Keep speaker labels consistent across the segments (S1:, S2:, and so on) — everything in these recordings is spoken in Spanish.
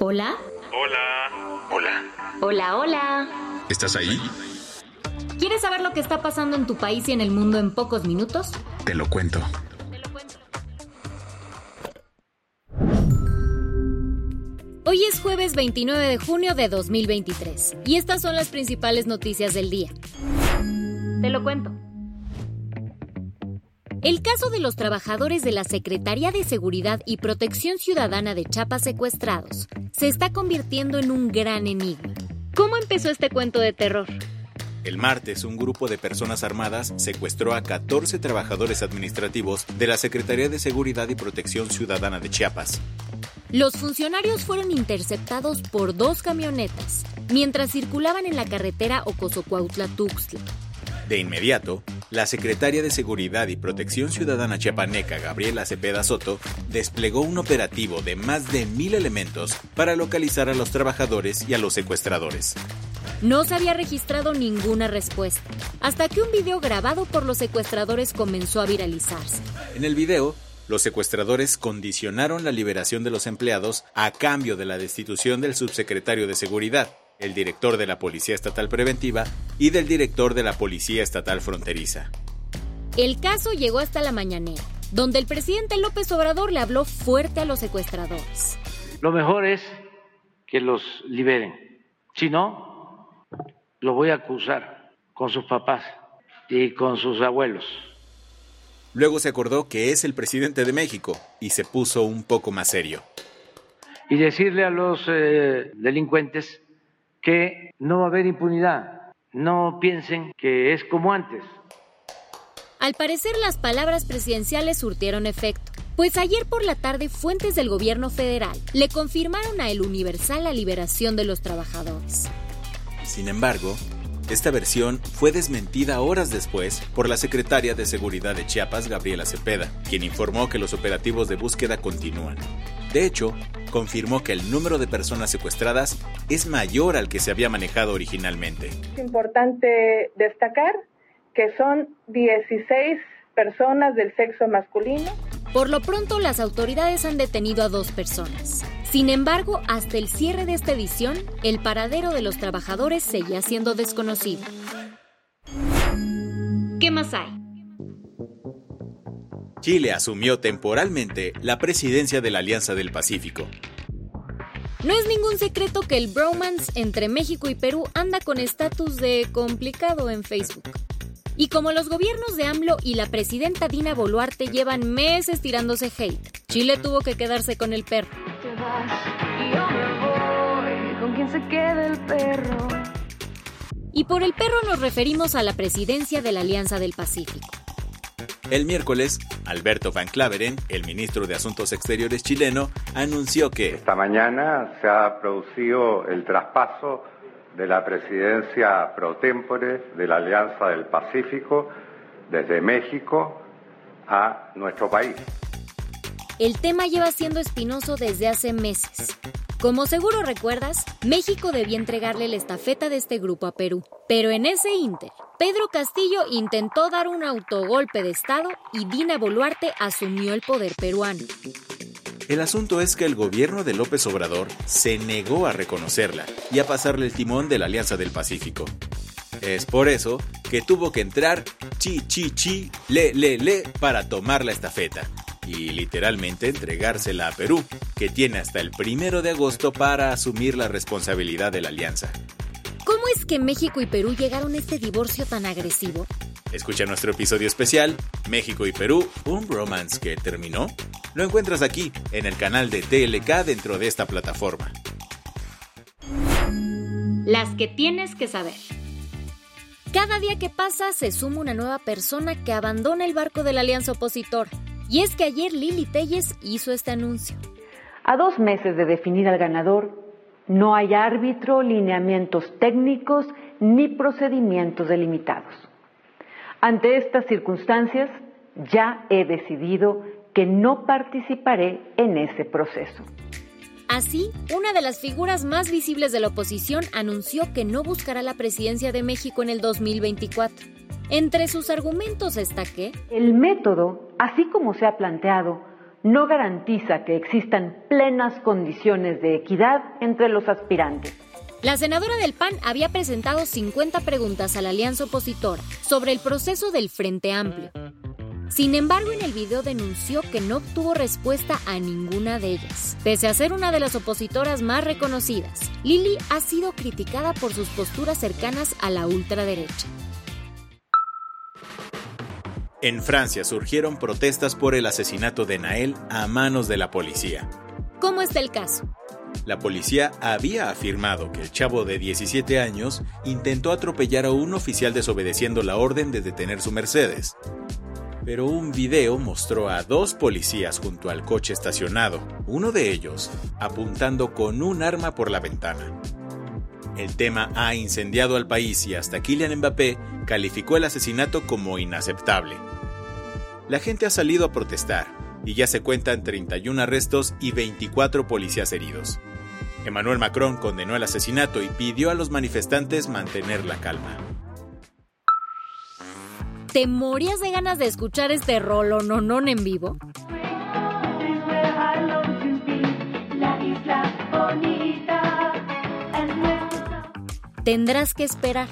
S1: Hola.
S2: Hola. Hola.
S1: Hola, hola.
S2: ¿Estás ahí?
S1: ¿Quieres saber lo que está pasando en tu país y en el mundo en pocos minutos?
S2: Te lo cuento.
S1: Hoy es jueves 29 de junio de 2023 y estas son las principales noticias del día. Te lo cuento. El caso de los trabajadores de la Secretaría de Seguridad y Protección Ciudadana de Chiapas secuestrados se está convirtiendo en un gran enigma. ¿Cómo empezó este cuento de terror?
S3: El martes, un grupo de personas armadas secuestró a 14 trabajadores administrativos de la Secretaría de Seguridad y Protección Ciudadana de Chiapas.
S1: Los funcionarios fueron interceptados por dos camionetas mientras circulaban en la carretera Ocosocuautla-Tuxtla.
S3: De inmediato, la secretaria de Seguridad y Protección Ciudadana chiapaneca, Gabriela Cepeda Soto, desplegó un operativo de más de mil elementos para localizar a los trabajadores y a los secuestradores.
S1: No se había registrado ninguna respuesta, hasta que un video grabado por los secuestradores comenzó a viralizarse.
S3: En el video, los secuestradores condicionaron la liberación de los empleados a cambio de la destitución del subsecretario de Seguridad, el director de la Policía Estatal Preventiva y del director de la Policía Estatal Fronteriza.
S1: El caso llegó hasta la mañanera, donde el presidente López Obrador le habló fuerte a los secuestradores.
S4: Lo mejor es que los liberen. Si no, lo voy a acusar con sus papás y con sus abuelos.
S3: Luego se acordó que es el presidente de México y se puso un poco más serio.
S4: Y decirle a los eh, delincuentes que no va a haber impunidad. No piensen que es como antes.
S1: Al parecer las palabras presidenciales surtieron efecto, pues ayer por la tarde fuentes del gobierno federal le confirmaron a El Universal la liberación de los trabajadores.
S3: Sin embargo, esta versión fue desmentida horas después por la secretaria de Seguridad de Chiapas, Gabriela Cepeda, quien informó que los operativos de búsqueda continúan. De hecho, confirmó que el número de personas secuestradas es mayor al que se había manejado originalmente.
S5: Es importante destacar que son 16 personas del sexo masculino.
S1: Por lo pronto, las autoridades han detenido a dos personas. Sin embargo, hasta el cierre de esta edición, el paradero de los trabajadores seguía siendo desconocido. ¿Qué más hay?
S3: Chile asumió temporalmente la presidencia de la Alianza del Pacífico.
S1: No es ningún secreto que el bromance entre México y Perú anda con estatus de complicado en Facebook. Y como los gobiernos de AMLO y la presidenta Dina Boluarte llevan meses tirándose hate, Chile tuvo que quedarse con el perro.
S6: ¿Con quién se queda el perro?
S1: Y por el perro nos referimos a la presidencia de la Alianza del Pacífico.
S3: El miércoles, Alberto Van Claveren, el ministro de Asuntos Exteriores chileno, anunció que
S7: esta mañana se ha producido el traspaso de la presidencia pro tempore de la Alianza del Pacífico desde México a nuestro país.
S1: El tema lleva siendo espinoso desde hace meses. Como seguro recuerdas, México debía entregarle la estafeta de este grupo a Perú. Pero en ese inter, Pedro Castillo intentó dar un autogolpe de Estado y Dina Boluarte asumió el poder peruano.
S3: El asunto es que el gobierno de López Obrador se negó a reconocerla y a pasarle el timón de la Alianza del Pacífico. Es por eso que tuvo que entrar chi chi chi le le le para tomar la estafeta y literalmente entregársela a Perú, que tiene hasta el primero de agosto para asumir la responsabilidad de la alianza.
S1: ¿Cómo es que México y Perú llegaron a este divorcio tan agresivo?
S3: Escucha nuestro episodio especial, México y Perú, un romance que terminó. Lo encuentras aquí, en el canal de TLK dentro de esta plataforma.
S1: Las que tienes que saber. Cada día que pasa se suma una nueva persona que abandona el barco de la alianza opositora. Y es que ayer Lili Telles hizo este anuncio.
S8: A dos meses de definir al ganador, no hay árbitro, lineamientos técnicos ni procedimientos delimitados. Ante estas circunstancias, ya he decidido que no participaré en ese proceso.
S1: Así, una de las figuras más visibles de la oposición anunció que no buscará la presidencia de México en el 2024. Entre sus argumentos está que
S8: el método, así como se ha planteado, no garantiza que existan plenas condiciones de equidad entre los aspirantes.
S1: La senadora del PAN había presentado 50 preguntas a la alianza opositora sobre el proceso del Frente Amplio. Sin embargo, en el video denunció que no obtuvo respuesta a ninguna de ellas. Pese a ser una de las opositoras más reconocidas, Lili ha sido criticada por sus posturas cercanas a la ultraderecha.
S3: En Francia surgieron protestas por el asesinato de Nael a manos de la policía.
S1: ¿Cómo está el caso?
S3: La policía había afirmado que el chavo de 17 años intentó atropellar a un oficial desobedeciendo la orden de detener su Mercedes pero un video mostró a dos policías junto al coche estacionado, uno de ellos apuntando con un arma por la ventana. El tema ha incendiado al país y hasta Kylian Mbappé calificó el asesinato como inaceptable. La gente ha salido a protestar y ya se cuentan 31 arrestos y 24 policías heridos. Emmanuel Macron condenó el asesinato y pidió a los manifestantes mantener la calma.
S1: ¿Te morías de ganas de escuchar este rolo nonón en vivo? Tendrás que esperar,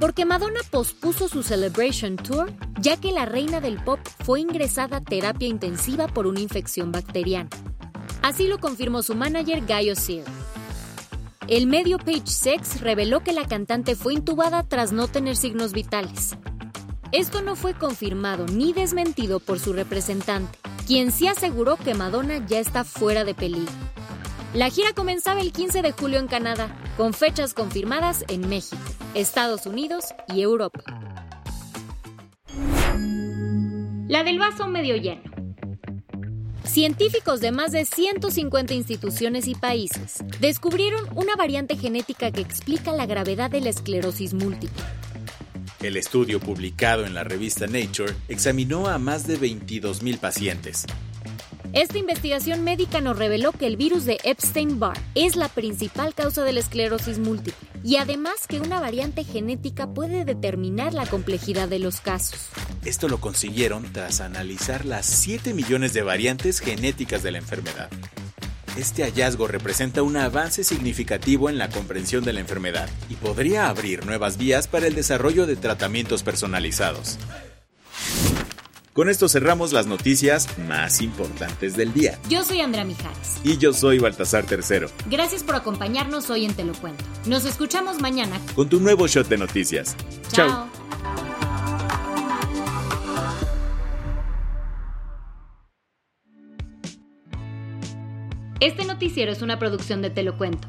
S1: porque Madonna pospuso su Celebration Tour ya que la reina del pop fue ingresada a terapia intensiva por una infección bacteriana. Así lo confirmó su manager Guy Sear. El medio Page Sex reveló que la cantante fue intubada tras no tener signos vitales. Esto no fue confirmado ni desmentido por su representante, quien sí aseguró que Madonna ya está fuera de peligro. La gira comenzaba el 15 de julio en Canadá, con fechas confirmadas en México, Estados Unidos y Europa. La del vaso medio lleno. Científicos de más de 150 instituciones y países descubrieron una variante genética que explica la gravedad de la esclerosis múltiple
S3: el estudio publicado en la revista Nature examinó a más de 22.000 pacientes.
S1: Esta investigación médica nos reveló que el virus de Epstein-Barr es la principal causa de la esclerosis múltiple y además que una variante genética puede determinar la complejidad de los casos.
S3: Esto lo consiguieron tras analizar las 7 millones de variantes genéticas de la enfermedad. Este hallazgo representa un avance significativo en la comprensión de la enfermedad y podría abrir nuevas vías para el desarrollo de tratamientos personalizados. Con esto cerramos las noticias más importantes del día.
S1: Yo soy Andrea Mijares.
S3: Y yo soy Baltasar Tercero.
S1: Gracias por acompañarnos hoy en Te lo Cuento. Nos escuchamos mañana
S3: con tu nuevo shot de noticias. Chao.
S1: Este noticiero es una producción de Te lo cuento.